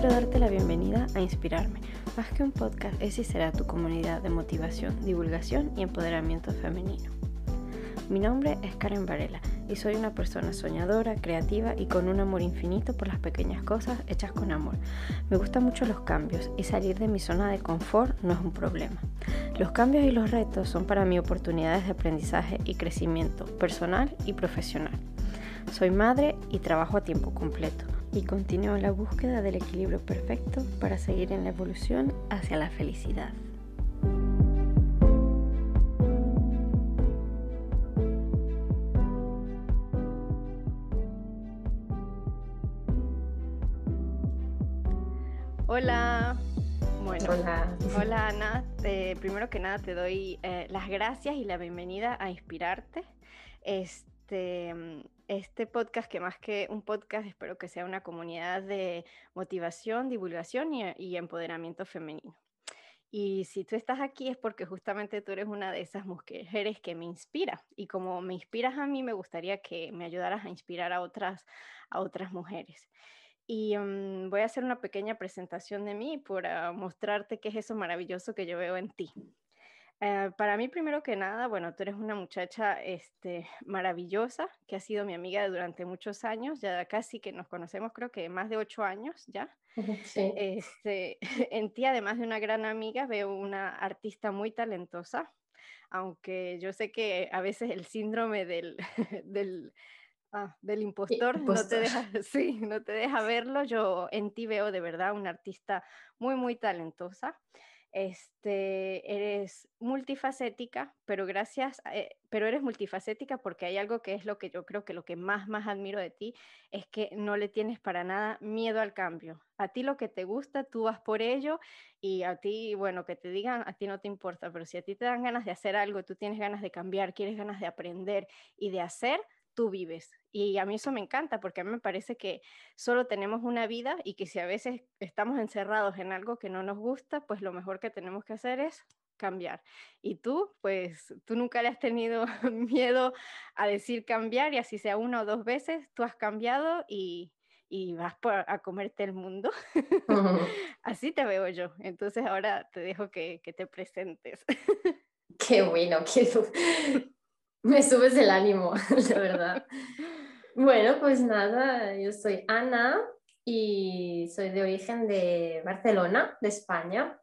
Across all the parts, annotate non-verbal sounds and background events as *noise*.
Quiero darte la bienvenida a Inspirarme. Más que un podcast, es será tu comunidad de motivación, divulgación y empoderamiento femenino. Mi nombre es Karen Varela y soy una persona soñadora, creativa y con un amor infinito por las pequeñas cosas hechas con amor. Me gustan mucho los cambios y salir de mi zona de confort no es un problema. Los cambios y los retos son para mí oportunidades de aprendizaje y crecimiento personal y profesional. Soy madre y trabajo a tiempo completo y continúo la búsqueda del equilibrio perfecto para seguir en la evolución hacia la felicidad. Hola. Bueno, hola. Hola Ana. Eh, primero que nada te doy eh, las gracias y la bienvenida a Inspirarte. Este, este podcast, que más que un podcast, espero que sea una comunidad de motivación, divulgación y, empoderamiento femenino. Y si tú estás aquí es porque justamente tú eres una de esas mujeres que me inspira. Y como me inspiras a mí, me gustaría que me ayudaras a inspirar a otras, a otras mujeres. Y mm, voy a hacer una pequeña presentación de mí para mostrarte qué es eso maravilloso que yo veo en ti. Eh, para mí, primero que nada, bueno, tú eres una muchacha este, maravillosa, que ha sido mi amiga durante muchos años, ya casi que nos conocemos, creo que más de ocho años ya. Sí. Este, *laughs* en ti, además de una gran amiga, veo una artista muy talentosa, aunque yo sé que a veces el síndrome del, *laughs* del, ah, del impostor, No, te deja, *laughs* sí, no te deja verlo. Yo en ti veo de verdad una artista muy, muy talentosa este, eres multifacética, pero gracias, eh, pero eres multifacética porque hay algo que es lo que yo creo que lo que más, más admiro de ti es que no le tienes para nada miedo al cambio. A ti lo que te gusta, tú vas por ello y a ti, bueno, que te digan, a ti no te importa, pero si a ti te dan ganas de hacer algo, tú tienes ganas de cambiar, quieres ganas de aprender y de hacer, tú vives. Y a mí eso me encanta porque a mí me parece que solo tenemos una vida y que si a veces estamos encerrados en algo que no nos gusta, pues lo mejor que tenemos que hacer es cambiar. Y tú, pues tú nunca le has tenido *laughs* miedo a decir cambiar y así sea una o dos veces, tú has cambiado y, y vas a comerte el mundo. *laughs* *laughs* así te veo yo. Entonces ahora te dejo que, que te presentes. Qué bueno, qué, me subes el ánimo, *laughs* la verdad. bueno, pues nada, yo soy Ana y soy de origen de Barcelona, de España.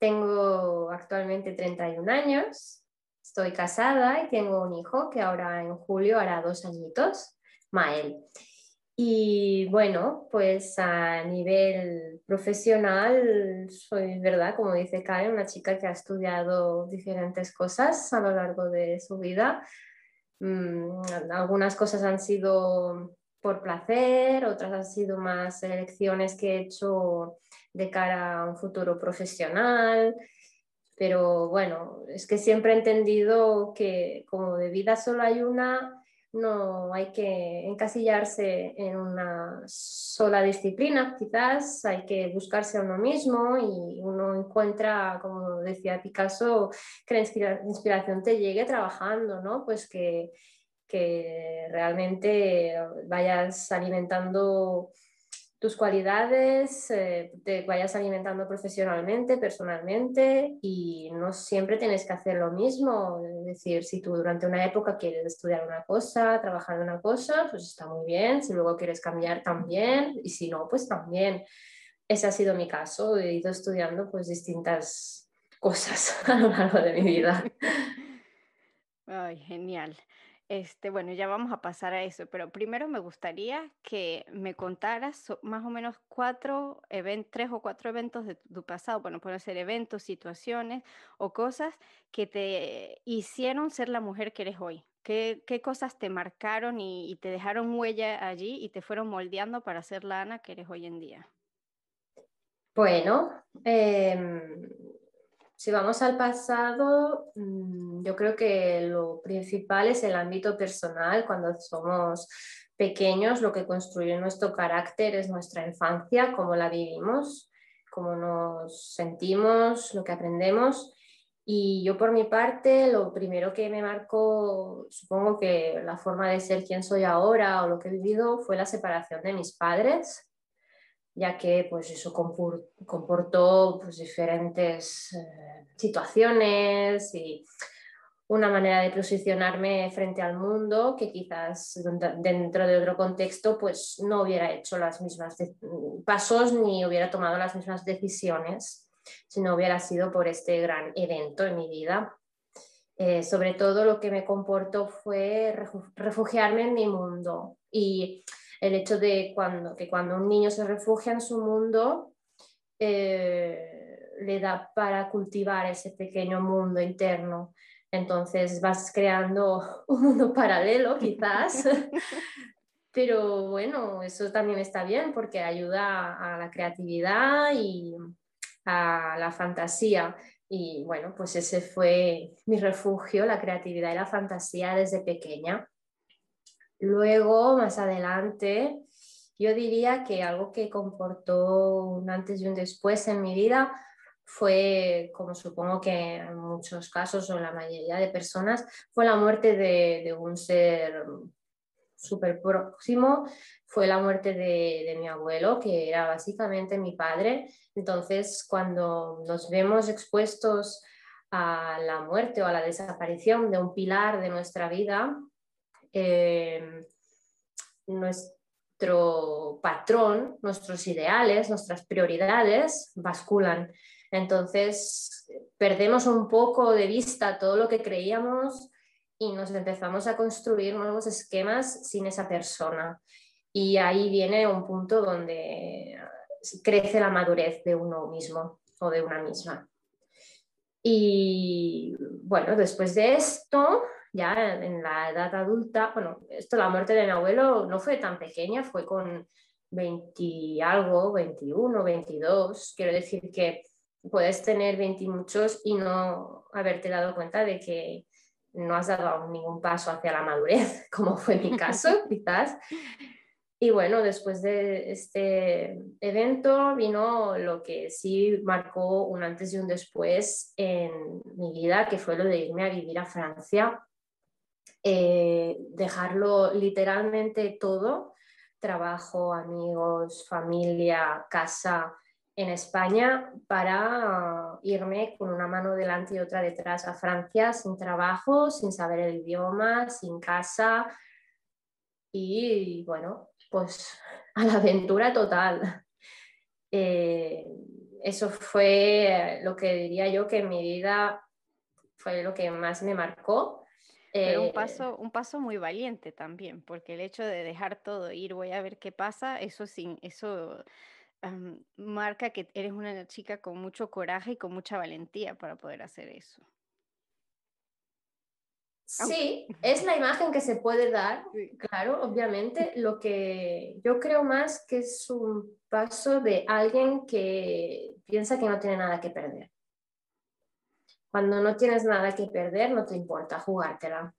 Tengo actualmente 31 años, estoy casada y tengo un hijo que ahora en julio hará dos añitos, Mael. Y bueno, pues a nivel profesional soy, ¿verdad? Como dice Karen, una chica que ha estudiado diferentes cosas a lo largo de su vida. Mm, algunas cosas han sido por placer, otras han sido más elecciones que he hecho de cara a un futuro profesional. Pero bueno, es que siempre he entendido que como de vida solo hay una, no hay que encasillarse en una sola disciplina, quizás hay que buscarse a uno mismo y uno encuentra, como decía Picasso, que la inspiración te llegue trabajando, ¿no? Pues que, que realmente vayas alimentando tus cualidades, eh, te vayas alimentando profesionalmente, personalmente y no siempre tienes que hacer lo mismo. Es decir, si tú durante una época quieres estudiar una cosa, trabajar en una cosa, pues está muy bien. Si luego quieres cambiar también y si no, pues también. Ese ha sido mi caso. He ido estudiando pues distintas cosas *laughs* a lo largo de mi vida. Ay, genial. Este, bueno, ya vamos a pasar a eso, pero primero me gustaría que me contaras más o menos cuatro eventos, tres o cuatro eventos de tu pasado, bueno, pueden ser eventos, situaciones o cosas que te hicieron ser la mujer que eres hoy. ¿Qué, cosas te marcaron y, te dejaron huella allí y te fueron moldeando para ser la Ana que eres hoy en día? Bueno, em, si vamos al pasado, mm, yo creo que lo principal es el ámbito personal. Cuando somos pequeños, lo que construye nuestro carácter es nuestra infancia, cómo la vivimos, cómo nos sentimos, lo que aprendemos. Y yo por mi parte, lo primero que me marcó, supongo que la forma de ser quien soy ahora o lo que he vivido fue la separación de mis padres ya que pues eso comportó pues, diferentes eh, situaciones y una manera de posicionarme frente al mundo que quizás dentro de otro contexto pues no hubiera hecho las mismas pasos ni hubiera tomado las mismas decisiones si no hubiera sido por este gran evento en mi vida. Eh, sobre todo lo que me comportó fue refugiarme en mi mundo y el hecho de cuando, que cuando un niño se refugia en su mundo, eh, le da para cultivar ese pequeño mundo interno. Entonces vas creando *laughs* un mundo paralelo quizás, *laughs* pero bueno, eso también está bien porque ayuda a la creatividad y a la fantasía. Y bueno, pues ese fue mi refugio, la creatividad y la fantasía desde pequeña. Luego, más adelante, yo diría que algo que comportó un antes y un después en mi vida fue, como supongo que en muchos casos o en la mayoría de personas, fue la muerte de, un ser súper próximo, fue la muerte de, mi abuelo, que era básicamente mi padre. Entonces, cuando nos vemos expuestos a la muerte o a la desaparición de un pilar de nuestra vida, Em, nuestro patrón, nuestros ideales, nuestras prioridades basculan. Entonces, perdemos un poco de vista todo lo que creíamos y nos empezamos a construir nuevos esquemas sin esa persona. Y ahí viene un punto donde crece la madurez de uno mismo o de una misma. Y bueno, después de esto, ya en la edad adulta, bueno, esto, la muerte de mi abuelo no fue tan pequeña, fue con 20 algo, 21, 22. Quiero decir que puedes tener 20 y muchos y no haberte dado cuenta de que no has dado ningún paso hacia la madurez, *laughs* como fue mi caso, *laughs* quizás. Y bueno, después de este evento vino lo que sí marcó un antes y un después en mi vida, que fue lo de irme a vivir a Francia eh, dejarlo literalmente todo, trabajo, amigos, familia, casa en España, para irme con una mano delante y otra detrás a Francia sin trabajo, sin saber el idioma, sin casa y bueno, pues *laughs* a la aventura total. Eh, eso fue lo que diría yo que en mi vida fue lo que más me marcó pero un eh, paso, un paso muy valiente también, porque el hecho de dejar todo, ir, voy a ver qué pasa, eso sin, eso marca que eres una chica con mucho coraje y con mucha valentía para poder hacer eso. Sí, *laughs* es la imagen que se puede dar, claro, obviamente. *laughs* Lo que yo creo más que es un paso de alguien que piensa que no tiene nada que perder. Cuando no tienes nada que perder, no te importa jugártela.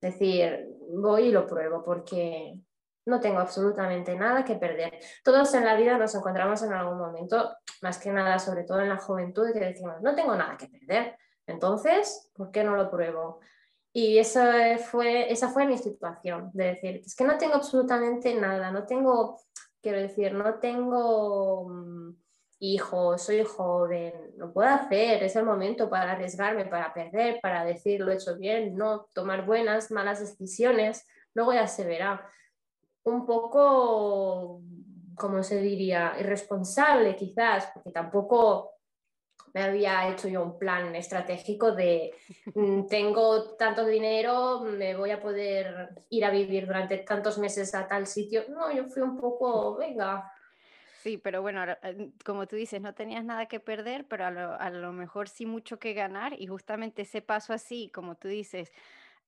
Es decir, voy y lo pruebo porque no tengo absolutamente nada que perder. Todos en la vida nos encontramos en algún momento, más que nada, sobre todo en la juventud, que decimos, no tengo nada que perder. Entonces, ¿por qué no lo pruebo? Y esa fue, esa fue mi situación, de decir, es que no tengo absolutamente nada, no tengo, quiero decir, no tengo mm, hijo, soy joven, lo puedo hacer, es el momento para arriesgarme, para perder, para decir lo he hecho bien, no tomar buenas, malas decisiones, luego ya se verá. Un poco, como se diría, irresponsable quizás, porque tampoco me había hecho yo un plan estratégico de mm, *laughs* tengo tanto dinero, me voy a poder ir a vivir durante tantos meses a tal sitio. No, yo fui un poco, venga, Sí, pero bueno, eh, como tú dices, no tenías nada que perder, pero a lo, mejor sí mucho que ganar y justamente ese paso así, como tú dices,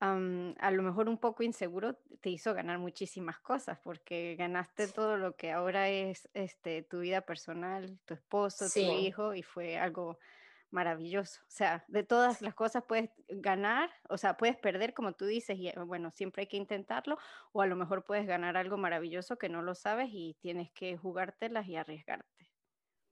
a lo mejor un poco inseguro te hizo ganar muchísimas cosas porque ganaste todo lo que ahora es este, tu vida personal, tu esposo, tu hijo y fue algo maravilloso. O sea, de todas las cosas puedes ganar, o sea, puedes perder, como tú dices, y bueno, siempre hay que intentarlo, o a lo mejor puedes ganar algo maravilloso que no lo sabes y tienes que jugártelas y arriesgarte.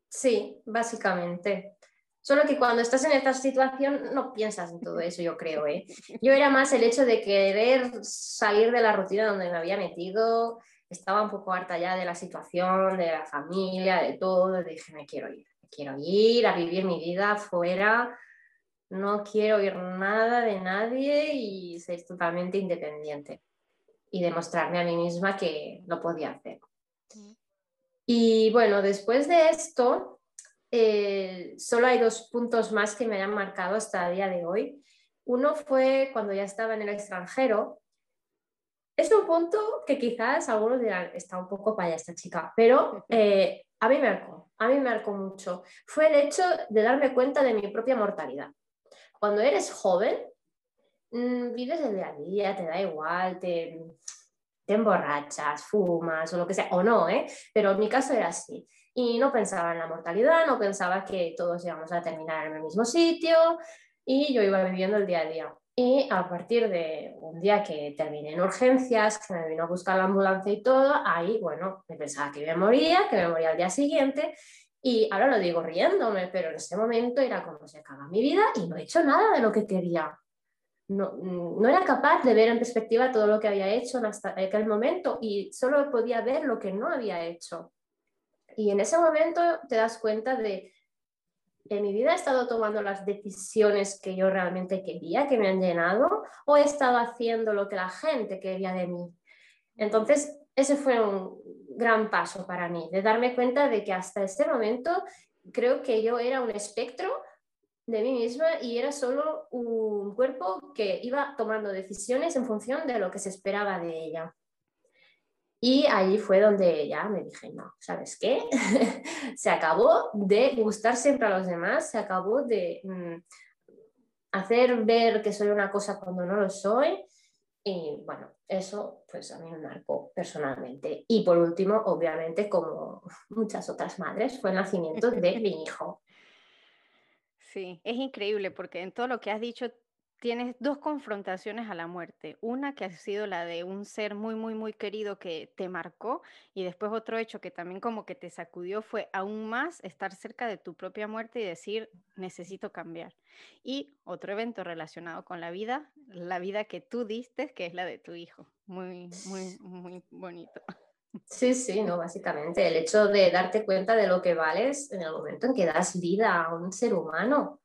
Sí, básicamente. Solo que cuando estás en esta situación no piensas en todo *laughs* eso, yo creo. ¿eh? *laughs* Yo era más el hecho de querer salir de la rutina donde me había metido, estaba un poco harta ya de la situación, de la familia, de todo, dije, me quiero ir, quiero ir a vivir mi vida fuera, no quiero oír nada de nadie y ser totalmente independiente y demostrarme a mí misma que lo podía hacer. Y bueno, después de esto, eh, solo hay dos puntos más que me hayan marcado hasta el día de hoy. Uno fue cuando ya estaba en el extranjero. Es un punto que quizás algunos dirán, está un poco para esta chica, pero *laughs* eh, a mí me marcó, a mí me marcó mucho. Fue el hecho de darme cuenta de mi propia mortalidad. Cuando eres joven, mm, vives el día a día, te da igual, te, te emborrachas, fumas o lo que sea, o no, ¿eh? pero en mi caso era así. Y no pensaba en la mortalidad, no pensaba que todos íbamos a terminar en el mismo sitio y yo iba viviendo el día a día. Y a partir de un día que terminé en urgencias, que me vino a buscar la ambulancia y todo, ahí, bueno, me pensaba que me moría, que me moría al día siguiente. Y ahora lo digo riéndome, pero en ese momento era como se acaba mi vida y no he hecho nada de lo que quería no, era capaz de ver en perspectiva todo lo que había hecho en aquel momento y solo podía ver lo que no había hecho. Y en ese momento te das cuenta de, en mi vida he estado tomando las decisiones que yo realmente quería, que me han llenado, o he estado haciendo lo que la gente quería de mí. Entonces, ese fue un gran paso para mí, de darme cuenta de que hasta ese momento creo que yo era un espectro de mí misma y era solo un cuerpo que iba tomando decisiones en función de lo que se esperaba de ella. Y allí fue donde ya me dije, no, ¿sabes qué? *laughs* se acabó de gustar siempre a los demás, se acabó de mm, hacer ver que soy una cosa cuando no lo soy. Y bueno, eso pues a mí me marcó personalmente. Y por último, obviamente, como *laughs* muchas otras madres, fue el nacimiento de *laughs* mi hijo. Sí, es increíble porque en todo lo que has dicho tienes dos confrontaciones a la muerte. Una que ha sido la de un ser muy, muy, muy querido que te marcó y después otro hecho que también como que te sacudió fue aún más estar cerca de tu propia muerte y decir, necesito cambiar. Y otro evento relacionado con la vida, la vida que tú diste, que es la de tu hijo. Muy, muy, muy bonito. Sí, sí, no, básicamente el hecho de darte cuenta de lo que vales en el momento en que das vida a un ser humano.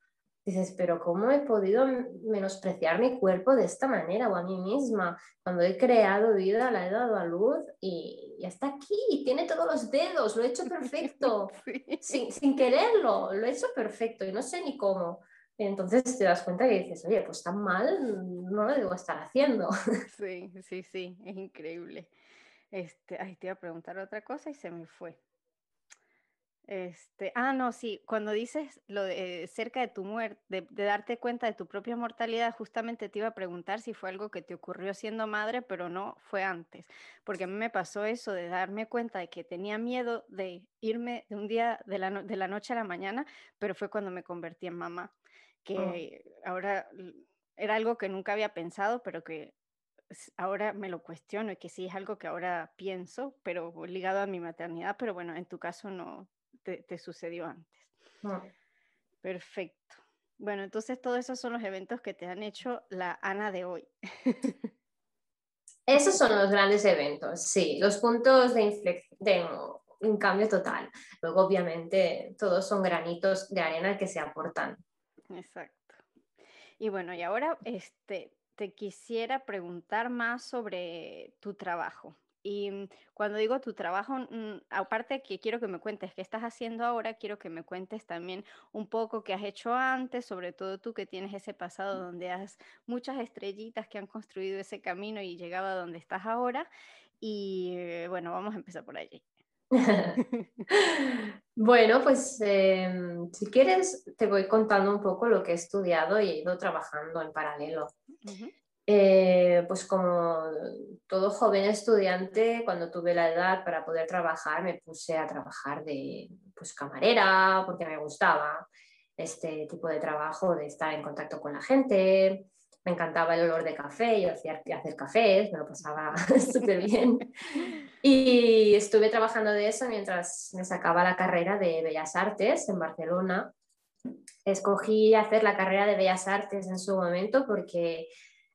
Dices, pero ¿cómo he podido menospreciar mi cuerpo de esta manera o a mí misma? Cuando he creado vida, la he dado a luz y, ya está aquí, tiene todos los dedos, lo he hecho perfecto, *laughs* sin, sin, quererlo, lo he hecho perfecto y no sé ni cómo. Entonces te das cuenta que dices, oye, pues tan mal no lo debo estar haciendo. *laughs* Sí, sí, sí, es increíble. Este, ay, te iba a preguntar otra cosa y se me fue. Este, ah, no, sí, cuando dices lo de cerca de tu muerte, de, darte cuenta de tu propia mortalidad, justamente te iba a preguntar si fue algo que te ocurrió siendo madre, pero no fue antes, porque a mí me pasó eso de darme cuenta de que tenía miedo de irme de un día de la, de la noche a la mañana, pero fue cuando me convertí en mamá, oh. que ahora era algo que nunca había pensado, pero que ahora me lo cuestiono y que sí es algo que ahora pienso, pero ligado a mi maternidad, pero bueno, en tu caso no te, sucedió antes. Perfecto. Bueno, entonces todos esos son los eventos que te han hecho la Ana de hoy. Esos son los grandes eventos, sí, los puntos de inflexión, de un cambio total. Luego, obviamente, todos son granitos de arena que se aportan. Exacto. Y bueno, y ahora este, te quisiera preguntar más sobre tu trabajo. Y mm, cuando digo tu trabajo, mm, aparte que quiero que me cuentes qué estás haciendo ahora, quiero que me cuentes también un poco qué has hecho antes, sobre todo tú que tienes ese pasado donde has muchas estrellitas que han construido ese camino y llegado a donde estás ahora. Y eh, bueno, vamos a empezar por allí. *laughs* bueno, pues em, si quieres te voy contando un poco lo que he estudiado y he ido trabajando en paralelo. Eh, pues como todo joven estudiante, cuando tuve la edad para poder trabajar, me puse a trabajar de pues, camarera porque me gustaba este tipo de trabajo, de estar en contacto con la gente. Me encantaba el olor de café, yo hacía hacer cafés, me lo pasaba *laughs* súper bien. Y estuve trabajando de eso mientras me sacaba la carrera de Bellas Artes en Barcelona. Escogí hacer la carrera de Bellas Artes en su momento porque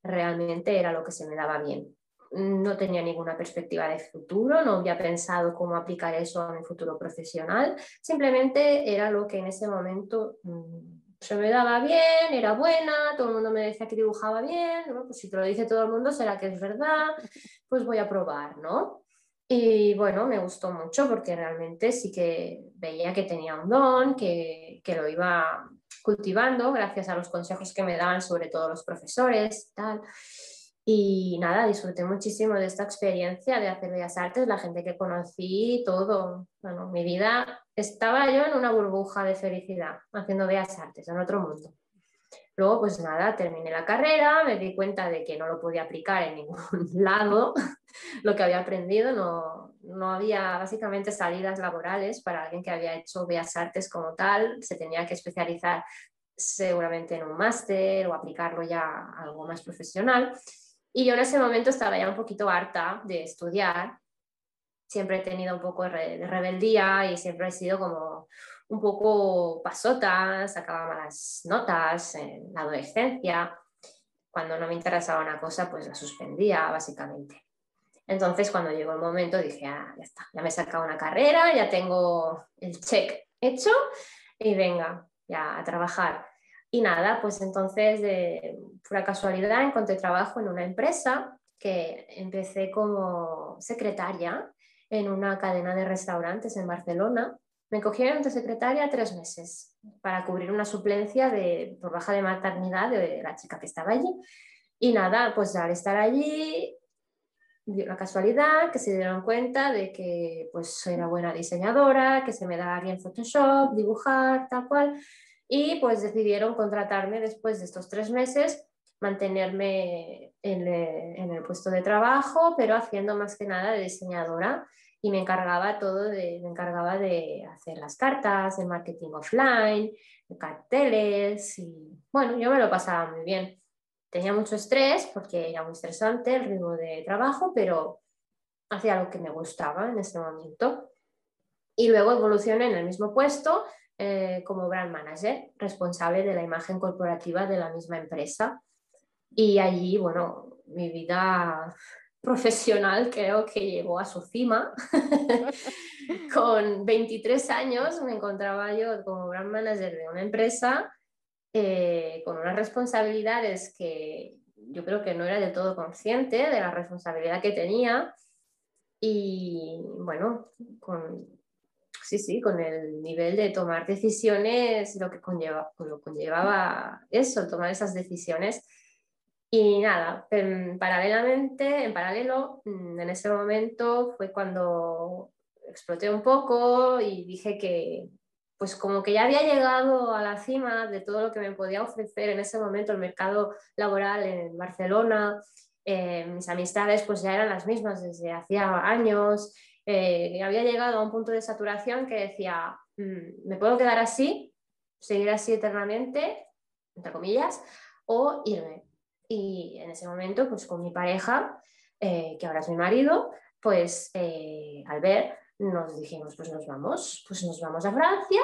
realmente era lo que se me daba bien. no tenía ninguna perspectiva de futuro, no había pensado cómo aplicar eso a mi futuro profesional, simplemente era lo que en ese momento mm, se me daba bien, era buena, todo el mundo me decía que dibujaba bien, pues si te lo dice todo el mundo será que es verdad, pues voy a probar, ¿no? Y bueno, me gustó mucho porque realmente sí que veía que tenía un don, que, que lo iba cultivando gracias a los consejos que me daban sobre todo los profesores tal. Y nada, disfruté muchísimo de esta experiencia de hacer bellas artes, la gente que conocí, todo. Bueno, mi vida estaba yo en una burbuja de felicidad haciendo bellas artes, en otro mundo. Luego, pues nada, terminé la carrera, me di cuenta de que no lo podía aplicar en ningún *laughs* lado, lo que había aprendido, no, no había básicamente salidas laborales para alguien que había hecho bellas artes como tal, se tenía que especializar seguramente en un máster o aplicarlo ya a algo más profesional. Y yo en ese momento estaba ya un poquito harta de estudiar. Siempre he tenido un poco de rebeldía y siempre he sido como un poco pasota, sacaba malas notas en la adolescencia. Cuando no me interesaba una cosa, pues la suspendía, básicamente. Entonces, cuando llegó el momento, dije, ah, ya está, ya me he sacado una carrera, ya tengo el check hecho y venga, ya a trabajar. Y nada, pues entonces de pura casualidad encontré trabajo en una empresa que empecé como secretaria en una cadena de restaurantes en Barcelona. Me cogieron de secretaria tres meses para cubrir una suplencia de, por baja de maternidad de la chica que estaba allí. Y nada, pues al estar allí, dio la casualidad que se dieron cuenta de que pues una buena diseñadora, que se me da bien Photoshop, dibujar, tal cual y pues decidieron contratarme después de estos tres meses, mantenerme en, el puesto de trabajo, pero haciendo más que nada de diseñadora y me encargaba todo de, me encargaba de hacer las cartas, el marketing offline, carteles y bueno, yo me lo pasaba muy bien. Tenía mucho estrés porque era muy estresante el ritmo de trabajo, pero hacía lo que me gustaba en ese momento. Y luego evolucioné en el mismo puesto eh, como brand manager, responsable de la imagen corporativa de la misma empresa. Y allí, bueno, mi vida profesional creo que llegó a su cima. *laughs* Con 23 años me encontraba yo como brand manager de una empresa eh, con unas responsabilidades que yo creo que no era del todo consciente de la responsabilidad que tenía. Y bueno, con sí, sí, con el nivel de tomar decisiones, lo que conlleva, lo conllevaba eso, tomar esas decisiones. Y nada, paralelamente, en paralelo, mm, en ese momento fue cuando exploté un poco y dije que, pues como que ya había llegado a la cima de todo lo que me podía ofrecer en ese momento el mercado laboral en Barcelona. Eh, mis amistades pues ya eran las mismas desde hacía años, eh, había llegado a un punto de saturación que decía, mm, me puedo quedar así, seguir así eternamente, entre comillas, o irme. Y en ese momento, pues con mi pareja, eh, que ahora es mi marido, pues eh, al ver, nos dijimos, pues nos vamos, pues nos vamos a Francia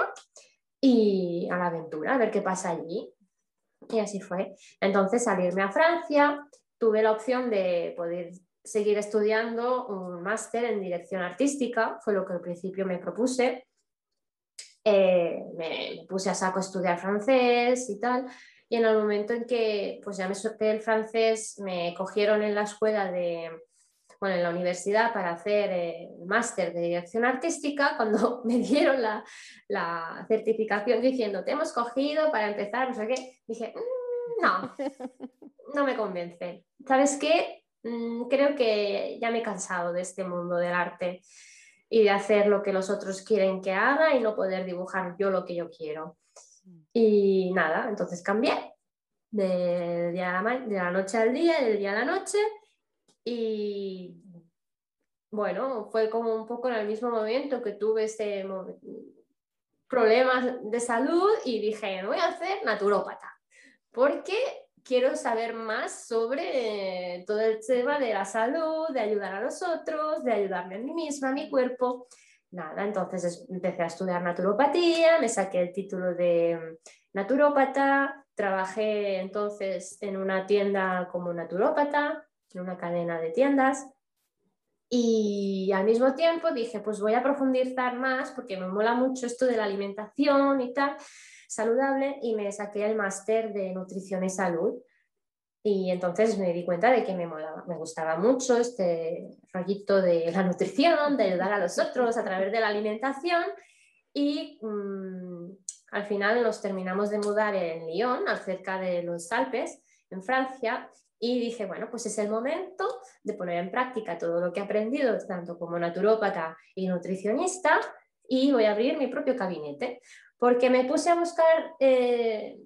y a la aventura, a ver qué pasa allí. Y así fue. Entonces, salirme a Francia, tuve la opción de poder seguir estudiando un máster en dirección artística, fue lo que al principio me propuse. Eh, me, puse a saco a estudiar francés y tal, y en el momento en que pues ya me solté el francés, me cogieron en la escuela de, bueno, en la universidad para hacer eh, el máster de dirección artística, *laughs* cuando me dieron la, la, certificación diciendo, te hemos cogido para empezar, no sé qué, dije, mm, no, *laughs* no me convence. ¿Sabes qué? Mm, creo que ya me he cansado de este mundo del arte y de hacer lo que los otros quieren que haga y no poder dibujar yo lo que yo quiero. Y nada, entonces cambié de, la, noche al día, del día a la noche y bueno, fue como un poco en el mismo momento que tuve este problemas de salud y dije, voy a hacer naturópata, porque quiero saber más sobre todo el tema de la salud, de ayudar a los otros, de ayudarme a mí misma, a mi cuerpo. Nada, entonces empecé a estudiar naturopatía, me saqué el título de mm, naturópata, trabajé entonces en una tienda como naturópata, en una cadena de tiendas. Y al mismo tiempo dije, pues voy a profundizar más porque me mola mucho esto de la alimentación y tal, saludable, y me saqué el máster de nutrición y salud. Y entonces me di cuenta de que me, me gustaba mucho este rollito de la nutrición, de ayudar a los otros a través de la alimentación. Y mm, al final nos terminamos de mudar en Lyon, cerca de los Alpes, en Francia, y dije, bueno, pues es el momento de poner en práctica todo lo que he aprendido, tanto como naturópata y nutricionista, y voy a abrir mi propio gabinete, porque me puse a buscar eh,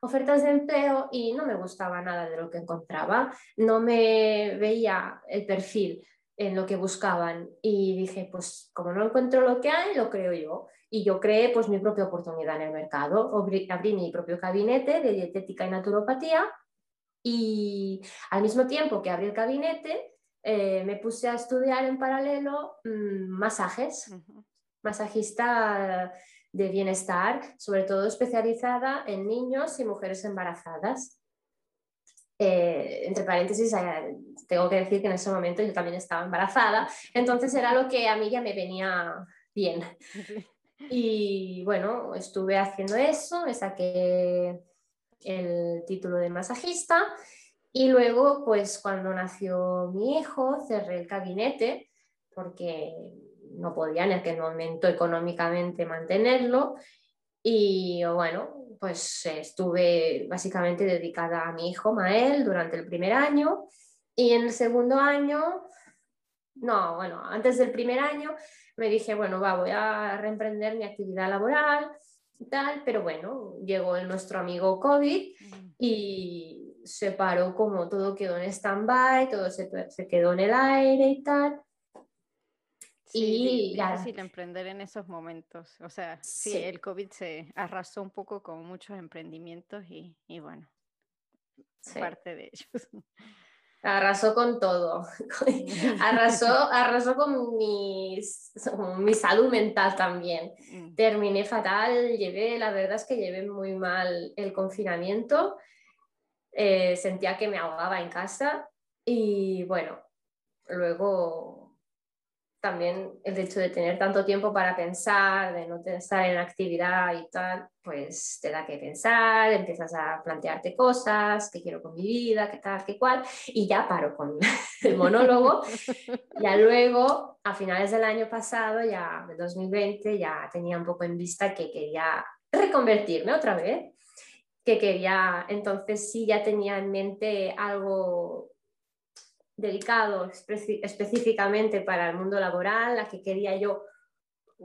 ofertas de empleo y no me gustaba nada de lo que encontraba, no me veía el perfil en lo que buscaban y dije, pues como no encuentro lo que hay, lo creo yo. Y yo creé pues mi propia oportunidad en el mercado, abrí mi propio gabinete de dietética y naturopatía y al mismo tiempo que abrí el gabinete, eh, me puse a estudiar en paralelo mm, masajes, masajista de bienestar, sobre todo especializada en niños y mujeres embarazadas. Eh, entre paréntesis, eh, tengo que decir que en ese momento yo también estaba embarazada, entonces era lo que a mí ya me venía bien. Y bueno, estuve haciendo eso, me saqué el título de masajista y luego, pues cuando nació mi hijo, cerré el gabinete porque no podía en aquel momento económicamente mantenerlo. Y bueno, pues estuve básicamente dedicada a mi hijo Mael durante el primer año. Y en el segundo año, no, bueno, antes del primer año me dije, bueno, va, voy a reemprender mi actividad laboral tal, pero bueno, llegó el, nuestro amigo COVID y se paró como todo quedó en stand-by, todo se, quedó en el aire y tal. Sí, y es difícil emprender en esos momentos. O sea, sí, el COVID se arrasó un poco con muchos emprendimientos y, y bueno, parte de ellos. *laughs* Arrasó con todo. *laughs* arrasó, arrasó con, mi salud mental también. Mm. Terminé fatal, llevé, la verdad es que llevé muy mal el confinamiento. Eh, sentía que me ahogaba en casa y bueno, luego también el hecho de tener tanto tiempo para pensar, de no estar en actividad y tal, pues te da que pensar, empiezas a plantearte cosas, qué quiero con mi vida, qué tal, qué cual, y ya paro con *laughs* el monólogo. ya luego, a finales del año pasado, ya de 2020, ya tenía un poco en vista que quería reconvertirme otra vez, que quería, entonces sí ya tenía en mente algo dedicado específicamente para el mundo laboral, la que quería yo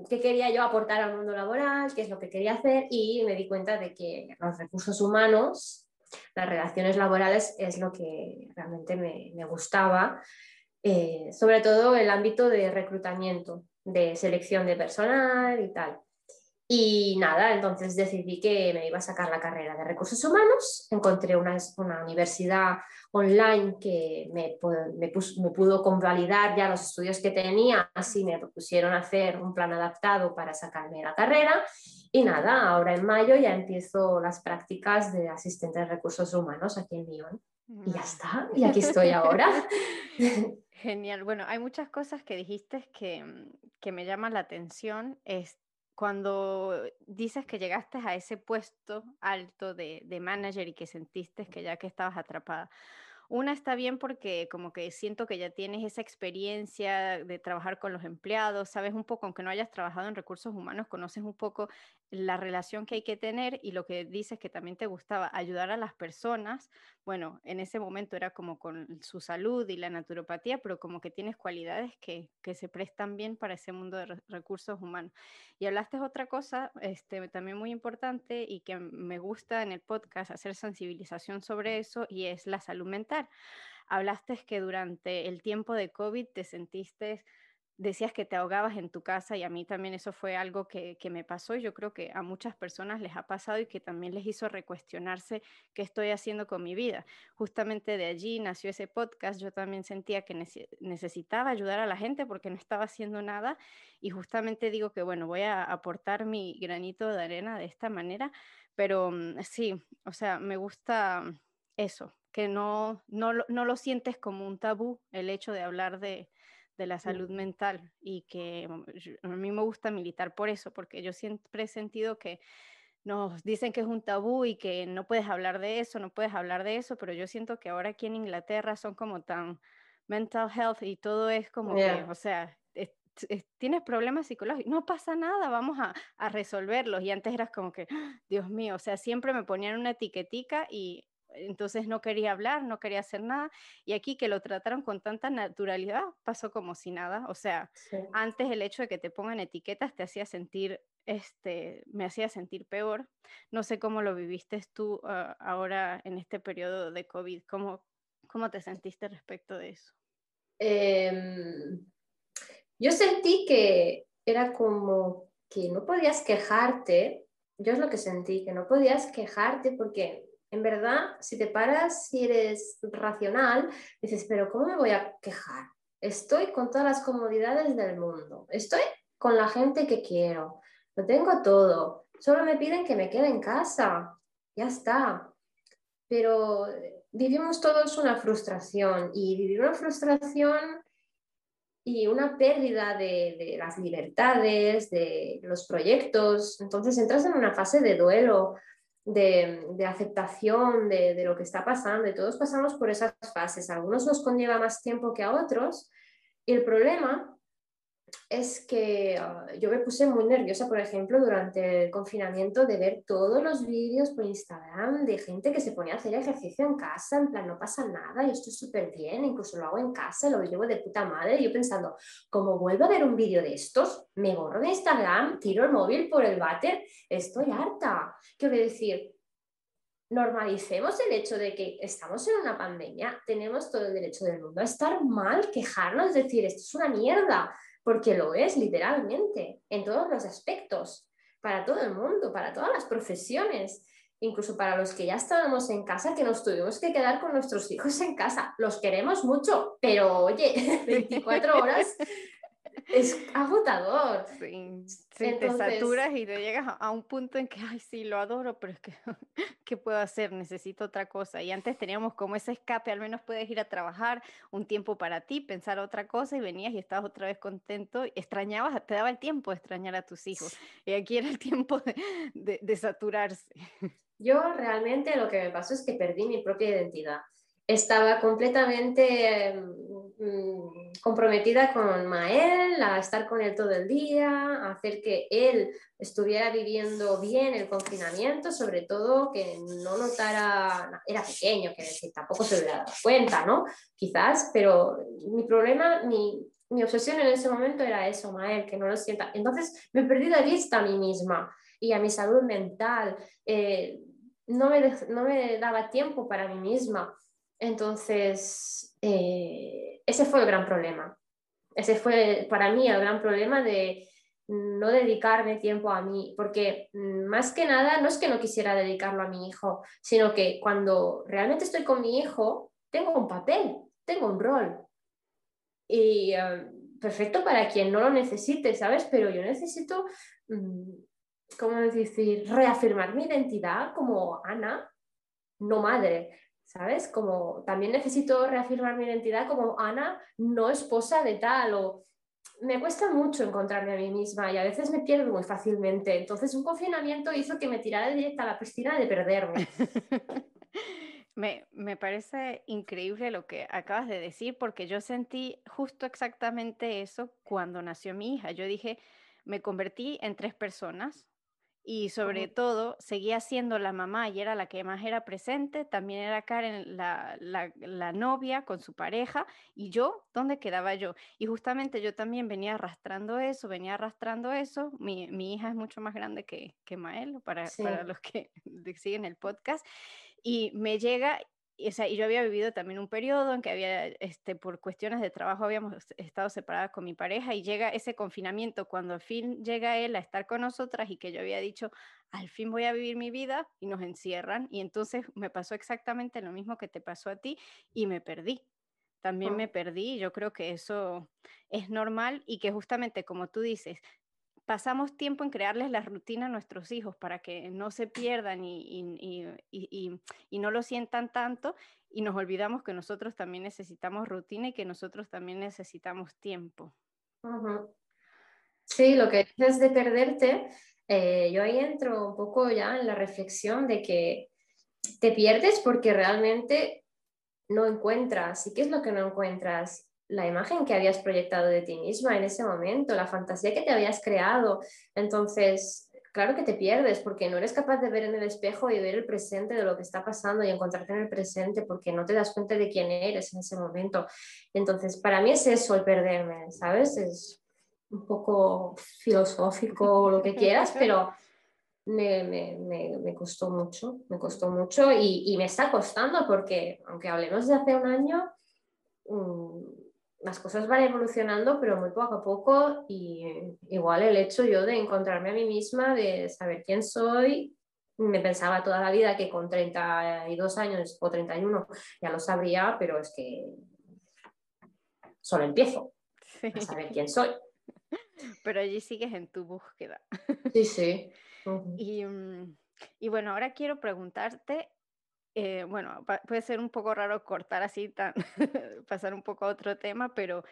qué quería yo aportar al mundo laboral, qué es lo que quería hacer y me di cuenta de que los recursos humanos, las relaciones laborales es lo que realmente me, gustaba, eh, sobre todo el ámbito de reclutamiento, de selección de personal y tal. Y nada, entonces decidí que me iba a sacar la carrera de recursos humanos. Encontré una, una universidad online que me, me, me, pudo convalidar ya los estudios que tenía, así me propusieron hacer un plan adaptado para sacarme la carrera. Y nada, ahora en mayo ya empiezo las prácticas de asistente de recursos humanos aquí en Lyon. Y ya está, y aquí estoy ahora. *laughs* Genial. Bueno, hay muchas cosas que dijiste que, que me llaman la atención. Este, cuando dices que llegaste a ese puesto alto de, de, manager y que sentiste que ya que estabas atrapada, una está bien porque como que siento que ya tienes esa experiencia de trabajar con los empleados, sabes un poco, aunque no hayas trabajado en recursos humanos, conoces un poco la relación que hay que tener y lo que dices que también te gustaba, ayudar a las personas. Bueno, en ese momento era como con su salud y la naturopatía, pero como que tienes cualidades que, que se prestan bien para ese mundo de recursos humanos. Y hablaste otra cosa este, también muy importante y que me gusta en el podcast hacer sensibilización sobre eso y es la salud mental. Hablaste que durante el tiempo de COVID te sentiste decías que te ahogabas en tu casa y a mí también eso fue algo que, me pasó. Y yo creo que a muchas personas les ha pasado y que también les hizo recuestionarse qué estoy haciendo con mi vida. Justamente de allí nació ese podcast, yo también sentía que necesitaba ayudar a la gente porque no estaba haciendo nada. Y justamente digo que bueno, voy a aportar mi granito de arena de esta manera, pero mm, sí, o sea, me gusta eso, que no, no, no lo sientes como un tabú el hecho de hablar de, de la salud mental y que mm, a mí me gusta militar por eso, porque yo siempre he sentido que nos dicen que es un tabú y que no puedes hablar de eso, no puedes hablar de eso, pero yo siento que ahora aquí en Inglaterra son como tan mental health y todo es como que, o sea, tienes problemas psicológicos, no pasa nada, vamos a, a, resolverlos. Y antes eras como que, ¡ah! Dios mío, o sea, siempre me ponían una etiquetica y entonces no quería hablar, no quería hacer nada. Y aquí que lo trataron con tanta naturalidad, pasó como si nada. O sea, antes el hecho de que te pongan etiquetas te hacía sentir, este, me hacía sentir peor. No sé cómo lo viviste tú ah, ahora en este periodo de COVID. ¿Cómo, cómo te sentiste respecto de eso? Em, yo sentí que era como que no podías quejarte. Yo es lo que sentí, que no podías quejarte porque en verdad, si te paras, si eres racional, dices, pero ¿cómo me voy a quejar? Estoy con todas las comodidades del mundo, estoy con la gente que quiero, lo tengo todo, solo me piden que me quede en casa, ya está. Pero vivimos todos una frustración y vivir una frustración y una pérdida de, de, las libertades, de los proyectos. Entonces entras en una fase de duelo de, aceptación de, lo que está pasando y todos pasamos por esas fases. Algunos nos conlleva más tiempo que a otros y el problema es que ah, yo me puse muy nerviosa, por ejemplo, durante el confinamiento de ver todos los vídeos por Instagram de gente que se ponía a hacer ejercicio en casa, en plan, no pasa nada, yo estoy súper bien, incluso lo hago en casa, lo llevo de puta madre, yo pensando, como vuelvo a ver un vídeo de estos, me borro de Instagram, tiro el móvil por el váter, estoy harta. Quiero decir, normalicemos el hecho de que estamos en una pandemia, tenemos todo el derecho del mundo a estar mal, quejarnos, decir, esto es una mierda, porque lo es literalmente, en todos los aspectos, para todo el mundo, para todas las profesiones, incluso para los que ya estábamos en casa, que nos tuvimos que quedar con nuestros hijos en casa. Los queremos mucho, pero oye, *laughs* 24 horas es agotador. Sí, te saturas y te llegas a, un punto en que, ay, sí, lo adoro, pero es que, *laughs* ¿qué puedo hacer? Necesito otra cosa. Y antes teníamos como ese escape, al menos puedes ir a trabajar un tiempo para ti, pensar otra cosa y venías y estabas otra vez contento. Extrañabas, te daba el tiempo de extrañar a tus hijos. Y aquí era el tiempo de, de saturarse. *laughs* Yo realmente lo que me pasó es que perdí mi propia identidad estaba completamente mm, comprometida con Mael, a estar con él todo el día, a hacer que él estuviera viviendo bien el confinamiento, sobre todo que no notara, era pequeño, que decir, tampoco se hubiera dado cuenta, ¿no? Quizás, pero mi problema, mi, mi obsesión en ese momento era eso, Mael, que no lo sienta. Entonces me perdí de vista a mí misma y a mi salud mental. Eh, no me, no me daba tiempo para mí misma. Entonces, eh, ese fue el gran problema. Ese fue para mí el gran problema de no dedicarme tiempo a mí, porque mm, más que nada no es que no quisiera dedicarlo a mi hijo, sino que cuando realmente estoy con mi hijo, tengo un papel, tengo un rol. Y eh, perfecto para quien no lo necesite, ¿sabes? Pero yo necesito, mm, ¿cómo decir?, reafirmar mi identidad como Ana, no madre. ¿Sabes? Como también necesito reafirmar mi identidad como Ana, no esposa de tal o me cuesta mucho encontrarme a mí misma y a veces me pierdo muy fácilmente. Entonces un confinamiento hizo que me tirara directa a la piscina de perderme. *laughs* me, me parece increíble lo que acabas de decir porque yo sentí justo exactamente eso cuando nació mi hija. Yo dije, me convertí en tres personas, y sobre todo seguía siendo la mamá y era la que más era presente, también era Karen la, la, novia con su pareja y yo, ¿dónde quedaba yo? Y justamente yo también venía arrastrando eso, venía arrastrando eso, mi, mi hija es mucho más grande que, que Mael, para, para los que siguen el podcast, y me llega y, y yo había vivido también un periodo en que había, este, por cuestiones de trabajo, habíamos estado separadas con mi pareja y llega ese confinamiento cuando al fin llega él a estar con nosotras y que yo había dicho, al fin voy a vivir mi vida y nos encierran. Y entonces me pasó exactamente lo mismo que te pasó a ti y me perdí. También oh. me perdí yo creo que eso es normal y que justamente como tú dices, pasamos tiempo en crearles la rutina a nuestros hijos para que no se pierdan y, no lo sientan tanto y nos olvidamos que nosotros también necesitamos rutina y que nosotros también necesitamos tiempo. Sí, lo que dices de perderte, eh, yo ahí entro un poco ya en la reflexión de que te pierdes porque realmente no encuentras. ¿Y qué es lo que no encuentras? La imagen que habías proyectado de ti misma en ese momento, la fantasía que te habías creado. Entonces, claro que te pierdes porque no eres capaz de ver en el espejo y ver el presente de lo que está pasando y encontrarte en el presente porque no te das cuenta de quién eres en ese momento. Entonces, para mí es eso el perderme, ¿sabes? Es un poco filosófico o lo que *laughs* quieras, pero me, me, me, costó mucho, me costó mucho y, y, me está costando porque, aunque hablemos de hace un año, mm, las cosas van evolucionando, pero muy poco a poco y igual el hecho yo de encontrarme a mí misma, de saber quién soy, me pensaba toda la vida que con 32 años o 31 ya lo sabría, pero es que solo empiezo a saber quién soy. Pero allí sigues en tu búsqueda. Sí, sí. *laughs* y, mm, y, bueno, ahora quiero preguntarte, eh, bueno, puede ser un poco raro cortar así, tan, *laughs* pasar un poco a otro tema, pero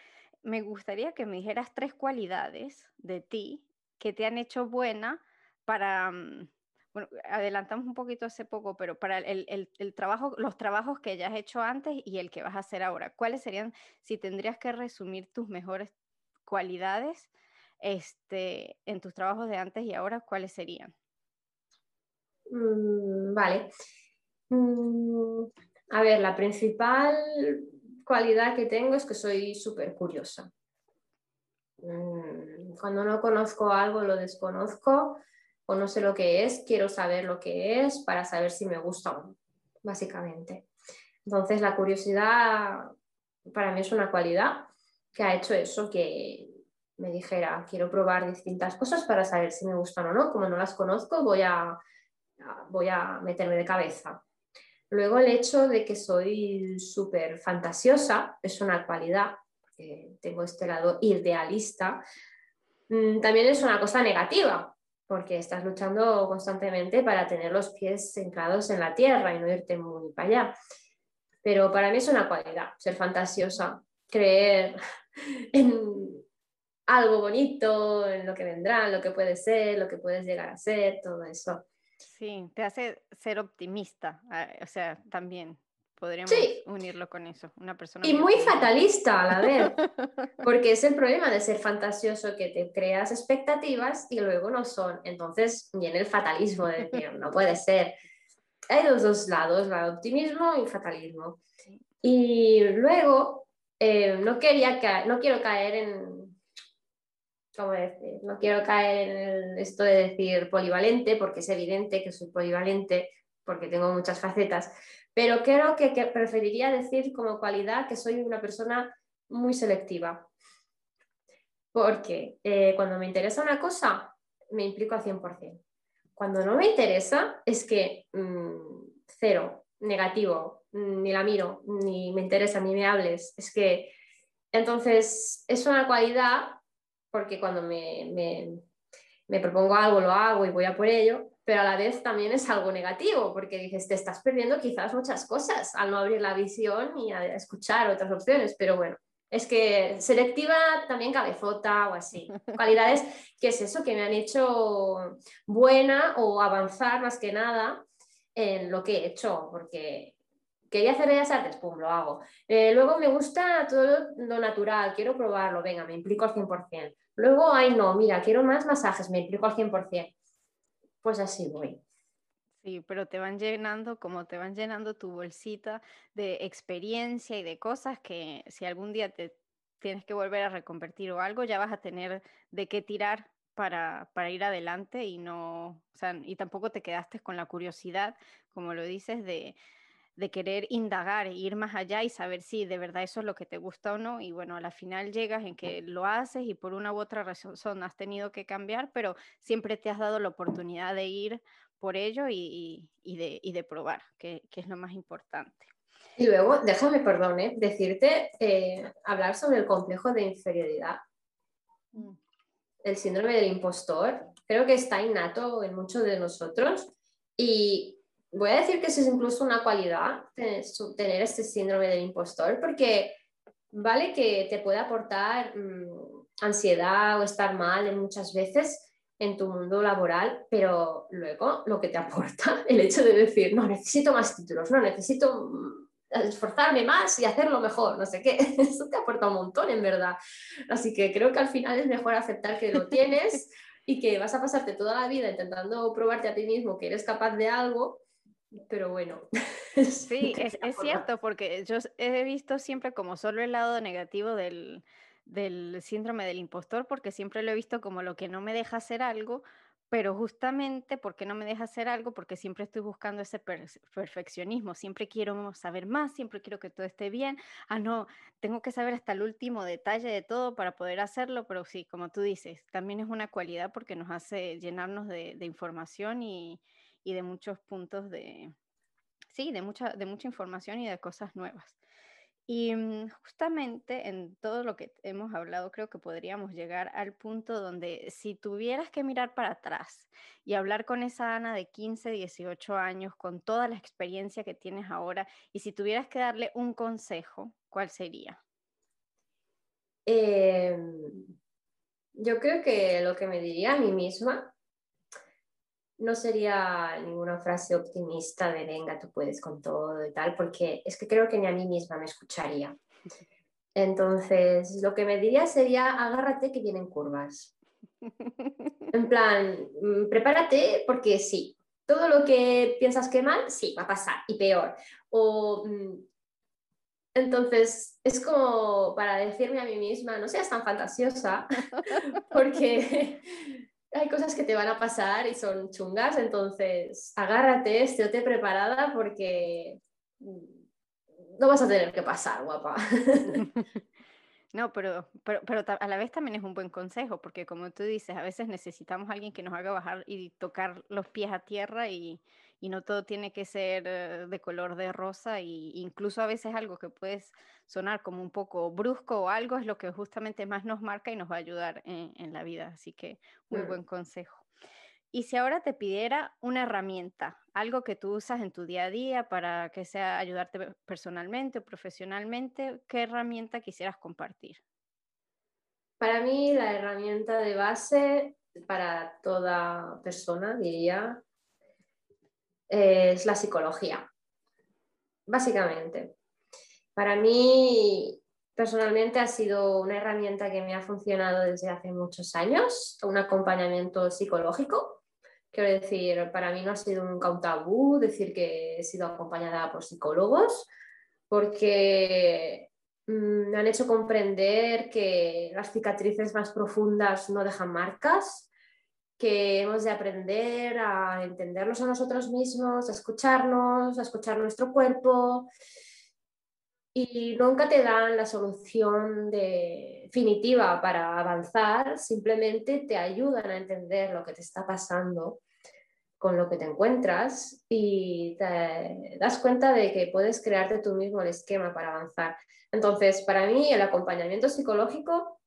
me gustaría que me dijeras tres cualidades de ti que te han hecho buena para, mm, bueno, adelantamos un poquito hace poco, pero para el, el, el, trabajo, los trabajos que ya has hecho antes y el que vas a hacer ahora, ¿cuáles serían, si tendrías que resumir tus mejores cualidades este, en tus trabajos de antes y ahora, ¿cuáles serían? Mm, vale. Mm, a ver, la principal cualidad que tengo es que soy súper curiosa. Mm, cuando no conozco algo, lo desconozco o no sé lo que es, quiero saber lo que es para saber si me gusta o no, básicamente. Entonces, la curiosidad para mí es una cualidad que ha hecho eso, que me dijera, quiero probar distintas cosas para saber si me gustan o no. Como no las conozco, voy a, voy a meterme de cabeza. Luego el hecho de que soy súper fantasiosa es una cualidad, porque tengo este lado idealista, mm, también es una cosa negativa, porque estás luchando constantemente para tener los pies centrados en la tierra y no irte muy para allá. Pero para mí es una cualidad, ser fantasiosa, creer *laughs* en, algo bonito, en lo que vendrá, lo que puede ser, lo que puedes llegar a ser, todo eso. Sí, te hace ser optimista, ah, o sea, también podríamos unirlo con eso, una persona. Y muy, fatalista a la vez, *laughs* porque es el problema de ser fantasioso, que te creas expectativas y luego no son. Entonces viene el fatalismo de decir, no puede ser. Hay los dos lados, el optimismo y fatalismo. Y luego, eh, no, quería no quiero caer en ¿cómo decir? No quiero caer en esto de decir polivalente, porque es evidente que soy polivalente, porque tengo muchas facetas, pero creo que, preferiría decir como cualidad que soy una persona muy selectiva. Porque eh, cuando me interesa una cosa, me implico al 100%. Cuando no me interesa, es que mm, cero, negativo, ni la miro, ni me interesa, ni me hables. Es que entonces es una cualidad porque cuando me, propongo algo lo hago y voy a por ello, pero a la vez también es algo negativo, porque dices, te estás perdiendo quizás muchas cosas al no abrir la visión y a escuchar otras opciones, pero bueno, es que selectiva también cabezota o así. *laughs* Cualidades que es eso, que me han hecho buena o avanzar más que nada en lo que he hecho, porque quería hacer bellas artes, pum, lo hago. Eh, luego me gusta todo lo natural, quiero probarlo, venga, me implico al 100%. Luego, ay, no, mira, quiero más masajes, me implico al 100%. Pues así voy. Sí, pero te van llenando, como te van llenando tu bolsita de experiencia y de cosas que si algún día te tienes que volver a reconvertir o algo, ya vas a tener de qué tirar para, para ir adelante y no, o sea, y tampoco te quedaste con la curiosidad, como lo dices, de, de querer indagar e ir más allá y saber si de verdad eso es lo que te gusta o no. Y bueno, a la final llegas en que lo haces y por una u otra razón has tenido que cambiar, pero siempre te has dado la oportunidad de ir por ello y, de, probar, que, es lo más importante. Y luego, déjame, perdón, decirte, eh, hablar sobre el complejo de inferioridad. Mm. el síndrome del impostor. Creo que está innato en muchos de nosotros y voy a decir que eso es incluso una cualidad, tener este síndrome del impostor, porque vale que te puede aportar mm, ansiedad o estar mal muchas veces en tu mundo laboral, pero luego lo que te aporta *laughs* el hecho de decir, no, necesito más títulos, no, necesito mm, esforzarme más y hacerlo mejor, no sé qué, *laughs* eso te aporta un montón en verdad. Así que creo que al final es mejor aceptar que lo tienes y que vas a pasarte toda la vida intentando probarte a ti mismo que eres capaz de algo, pero bueno. *laughs* Sí, es, es cierto, porque yo he visto siempre como solo el lado negativo del, del síndrome del impostor, porque siempre lo he visto como lo que no me deja hacer algo, pero justamente porque no me deja hacer algo, porque siempre estoy buscando ese perfeccionismo, siempre quiero saber más, siempre quiero que todo esté bien, ah, no, tengo que saber hasta el último detalle de todo para poder hacerlo, pero sí, como tú dices, también es una cualidad porque nos hace llenarnos de, información y, y, de muchos puntos de, sí, de mucha, de mucha información y de cosas nuevas. Y mm, justamente en todo lo que hemos hablado, creo que podríamos llegar al punto donde si tuvieras que mirar para atrás y hablar con esa Ana de 15, 18 años, con toda la experiencia que tienes ahora, y si tuvieras que darle un consejo, ¿cuál sería? Em, yo creo que lo que me diría a mí misma no sería ninguna frase optimista de venga, tú puedes con todo y tal, porque es que creo que ni a mí misma me escucharía. Entonces, lo que me diría sería, agárrate que vienen curvas. En plan, mm, prepárate porque sí, todo lo que piensas que mal, sí, va a pasar y peor. O, mm, entonces, es como para decirme a mí misma, no seas tan fantasiosa, *laughs* porque hay cosas que te van a pasar y son chungas, entonces agárrate, estéte preparada porque no vas a tener que pasar, guapa. *laughs* No, pero, pero, pero, a la vez también es un buen consejo, porque como tú dices, a veces necesitamos alguien que nos haga bajar y tocar los pies a tierra y, y no todo tiene que ser eh, de color de rosa, y incluso a veces algo que puedes sonar como un poco brusco o algo es lo que justamente más nos marca y nos va a ayudar en, la vida. Así que muy mm. buen consejo. Y si ahora te pidiera una herramienta, algo que tú usas en tu día a día para que sea ayudarte personalmente o profesionalmente, ¿qué herramienta quisieras compartir? Para mí la herramienta de base para toda persona, diría, es la psicología, básicamente. Para mí, personalmente, ha sido una herramienta que me ha funcionado desde hace muchos años, un acompañamiento psicológico. Quiero decir, para mí no ha sido un tabú decir que he sido acompañada por psicólogos, porque mm, me han hecho comprender que las cicatrices más profundas no dejan marcas, que hemos de aprender a entendernos a nosotros mismos, a escucharnos, a escuchar nuestro cuerpo y nunca te dan la solución definitiva para avanzar, simplemente te ayudan a entender lo que te está pasando con lo que te encuentras y te das cuenta de que puedes crearte tú mismo el esquema para avanzar. Entonces, para mí el acompañamiento psicológico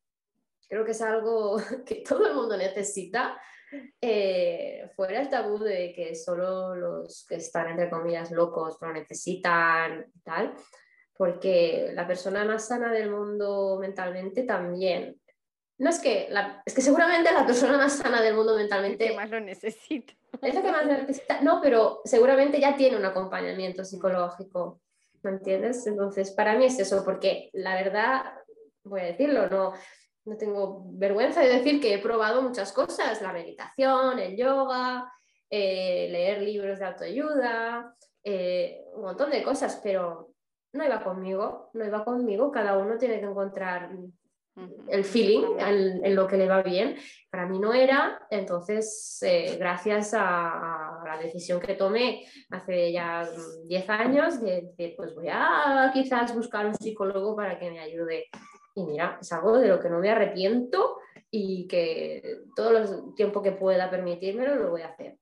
creo que es algo *laughs* que todo el mundo necesita. Eh, fuera el tabú de que solo los que están entre comillas locos lo necesitan y tal, porque la persona más sana del mundo mentalmente también. No es que, es que seguramente la persona más sana del mundo mentalmente... más lo necesita. Es lo que más necesita. No, pero seguramente ya tiene un acompañamiento psicológico, ¿me entiendes? Entonces, para mí es eso, porque la verdad, voy a decirlo, no, no tengo vergüenza de decir que he probado muchas cosas, la meditación, el yoga, eh, leer libros de autoayuda, eh, un montón de cosas, pero no iba conmigo, no iba conmigo, cada uno tiene que encontrar el feeling en, lo que le va bien. Para mí no era, entonces eh, gracias a, la decisión que tomé hace ya 10 años de decir, pues voy a quizás buscar un psicólogo para que me ayude. Y mira, es algo de lo que no me arrepiento y que todo el tiempo que pueda permitírmelo lo voy a hacer.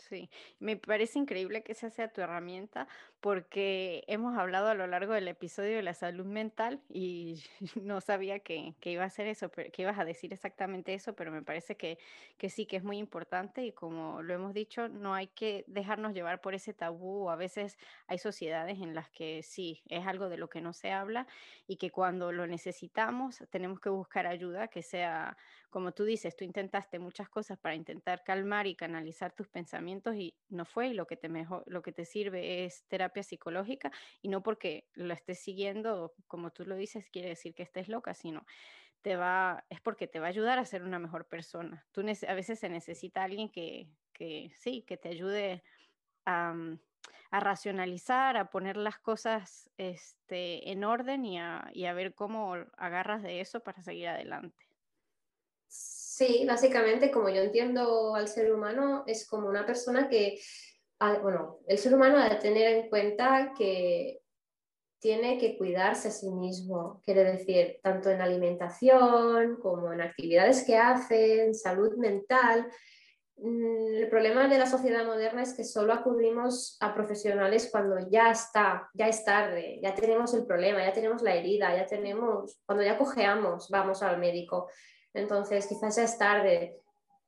Sí, me parece increíble que esa sea tu herramienta porque hemos hablado a lo largo del episodio de la salud mental y *laughs* no sabía que, que iba a hacer eso, que ibas a decir exactamente eso, pero me parece que, que sí, que es muy importante y como lo hemos dicho, no hay que dejarnos llevar por ese tabú. A veces hay sociedades en las que sí, es algo de lo que no se habla y que cuando lo necesitamos tenemos que buscar ayuda, que sea, como tú dices, tú intentaste muchas cosas para intentar calmar y canalizar tus pensamientos y no fue y lo que te mejor, lo que te sirve es terapia psicológica y no porque lo estés siguiendo, como tú lo dices, quiere decir que estés loca, sino te va, es porque te va a ayudar a ser una mejor persona. A veces se necesita alguien que, sí, que te ayude a, mm, a, racionalizar, a poner las cosas este, en orden y a ver cómo agarras de eso para seguir adelante. Sí, básicamente como yo entiendo al ser humano es como una persona que, bueno, el ser humano ha de tener en cuenta que tiene que cuidarse a sí mismo, quiere decir, tanto en alimentación como en actividades que hacen, salud mental. Mm, el problema de la sociedad moderna es que solo acudimos a profesionales cuando ya está, ya es tarde, ya tenemos el problema, ya tenemos la herida, ya tenemos, cuando ya cojeamos, vamos al médico. Entonces, quizás es tarde.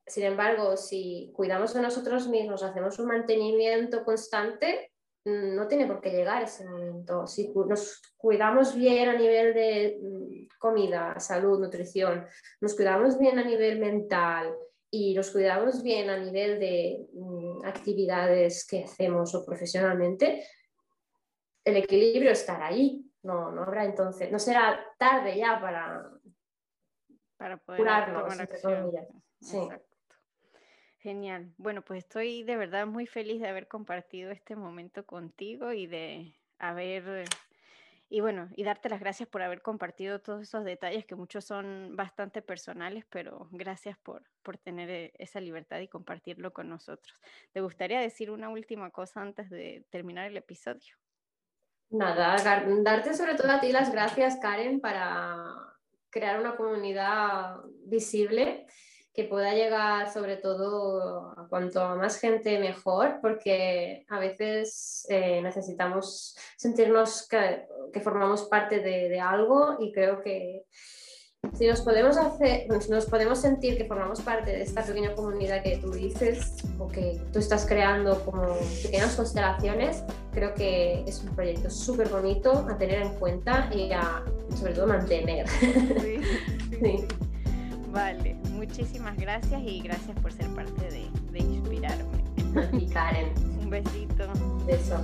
Sin embargo, si cuidamos de nosotros mismos, hacemos un mantenimiento constante, mm, no tiene por qué llegar ese momento. Si nos cuidamos bien a nivel de mm, comida, salud, nutrición, nos cuidamos bien a nivel mental y nos cuidamos bien a nivel de mm, actividades que hacemos o profesionalmente, el equilibrio estará ahí. No, no habrá entonces, no será tarde ya para, para poder tomar Exacto. Genial. Bueno, pues estoy de verdad muy feliz de haber compartido este momento contigo y de haber y bueno, y darte las gracias por haber compartido todos esos detalles que muchos son bastante personales, pero gracias por, por tener eh, esa libertad y compartirlo con nosotros. ¿Te gustaría decir una última cosa antes de terminar el episodio? Nada, darte sobre todo a ti las gracias, Karen, para crear una comunidad visible que pueda llegar sobre todo a cuanto más gente mejor, porque a veces eh, necesitamos sentirnos que, formamos parte de, algo y creo que si nos podemos hacer, nos podemos sentir que formamos parte de esta pequeña comunidad que tú dices o que tú estás creando como pequeñas constelaciones, creo que es un proyecto súper bonito a tener en cuenta y a sobre todo mantener. *laughs* Sí, Vale, muchísimas gracias y gracias por ser parte de, de inspirarme. *laughs* Y Karen. Un besito. Beso.